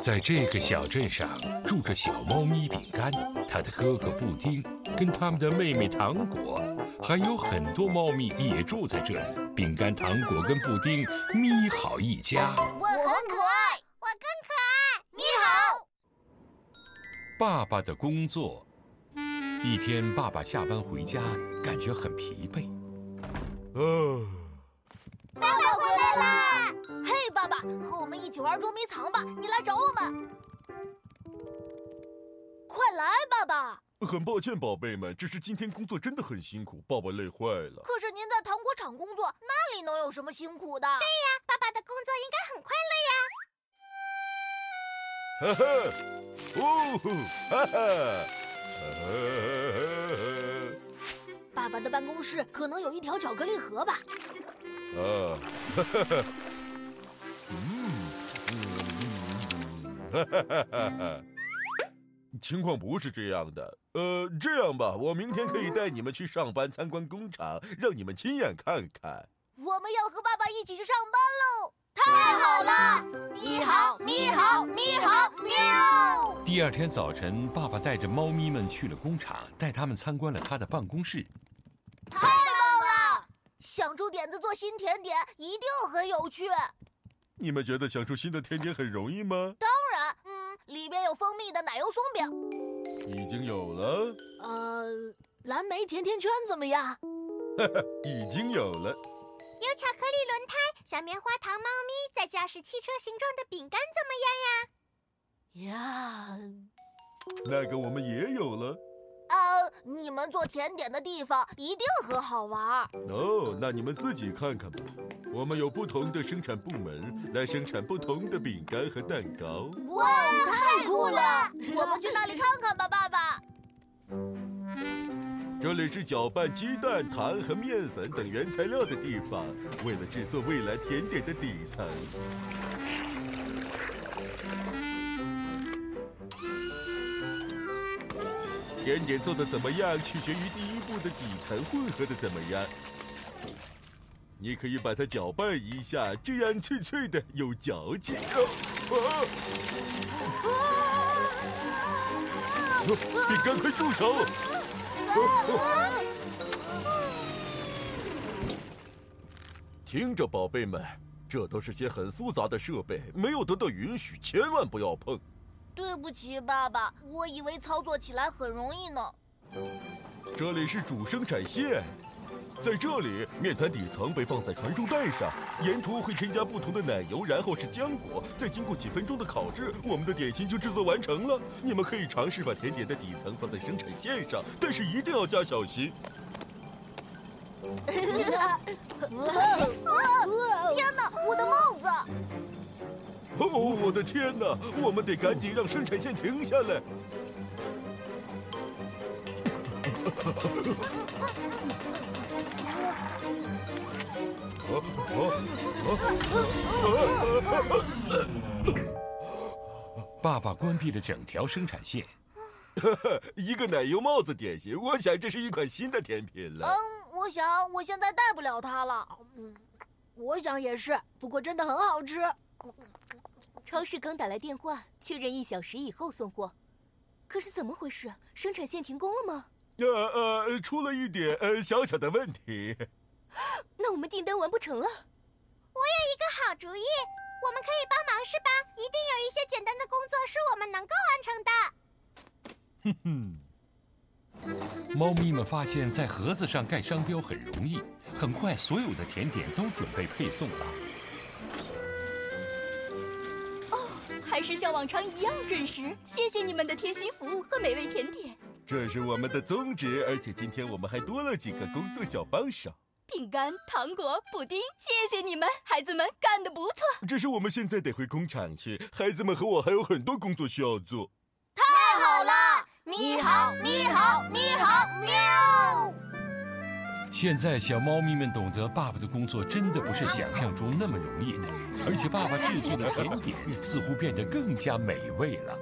在这个小镇上住着小猫咪饼干，它的哥哥布丁，跟他们的妹妹糖果，还有很多猫咪也住在这里。饼干、糖果跟布丁咪好一家。我很可爱，我更可爱。你好。爸爸的工作。一天，爸爸下班回家，感觉很疲惫。啊，爸爸回来啦！嘿，爸爸，和我们一起玩捉迷藏吧！你来找我们，快来，爸爸！很抱歉，宝贝们，只是今天工作真的很辛苦，爸爸累坏了。可是您在糖果厂工作，那里能有什么辛苦的？对呀，爸爸的工作应该很快乐呀！哈哈，哦，哈哈。爸爸的办公室可能有一条巧克力河吧？啊，嗯，情况不是这样的。呃，这样吧，我明天可以带你们去上班参观工厂，让你们亲眼看看。我们要和爸爸一起去上班喽！太好了！你好，你好，你好，喵！第二天早晨，爸爸带着猫咪们去了工厂，带他们参观了他的办公室。太棒了！想出点子做新甜点一定很有趣。你们觉得想出新的甜点很容易吗？当里边有蜂蜜的奶油松饼，已经有了。呃，蓝莓甜甜圈怎么样？哈哈，已经有了。有巧克力轮胎、小棉花糖猫咪，再加是汽车形状的饼干，怎么样呀？呀，那个我们也有了。呃，你们做甜点的地方一定很好玩。哦，那你们自己看看吧。我们有不同的生产部门来生产不同的饼干和蛋糕。哇，太酷了！我们去那里看看吧，爸爸。这里是搅拌鸡蛋、糖和面粉等原材料的地方，为了制作未来甜点的底层。甜点做的怎么样，取决于第一步的底层混合的怎么样。你可以把它搅拌一下，这样脆脆的，有嚼劲。饼干，快住手！听着，宝贝们，这都是些很复杂的设备，没有得到允许，千万不要碰。对不起，爸爸，我以为操作起来很容易呢。这里是主生产线。在这里，面团底层被放在传送带上，沿途会添加不同的奶油，然后是浆果，再经过几分钟的烤制，我们的点心就制作完成了。你们可以尝试把甜点的底层放在生产线上，但是一定要加小心。天哪，我的帽子！哦，我的天哪，我们得赶紧让生产线停下来。爸爸关闭了整条生产线。一个奶油帽子点心，我想这是一款新的甜品了。嗯，我想我现在带不了它了。嗯，我想也是，不过真的很好吃。超市刚打来电话，确认一小时以后送货。可是怎么回事？生产线停工了吗？呃呃，出了一点呃小小的问题。那我们订单完不成了。我有一个好主意，我们可以帮忙，是吧？一定有一些简单的工作是我们能够完成的。哼哼。猫咪们发现，在盒子上盖商标很容易。很快，所有的甜点都准备配送了。哦，还是像往常一样准时。谢谢你们的贴心服务和美味甜点。这是我们的宗旨，而且今天我们还多了几个工作小帮手。饼干、糖果、布丁，谢谢你们，孩子们干得不错。只是我们现在得回工厂去，孩子们和我还有很多工作需要做。太好了！你好，你好，你好，喵！现在小猫咪们懂得，爸爸的工作真的不是想象中那么容易的，而且爸爸制作的甜点似乎变得更加美味了。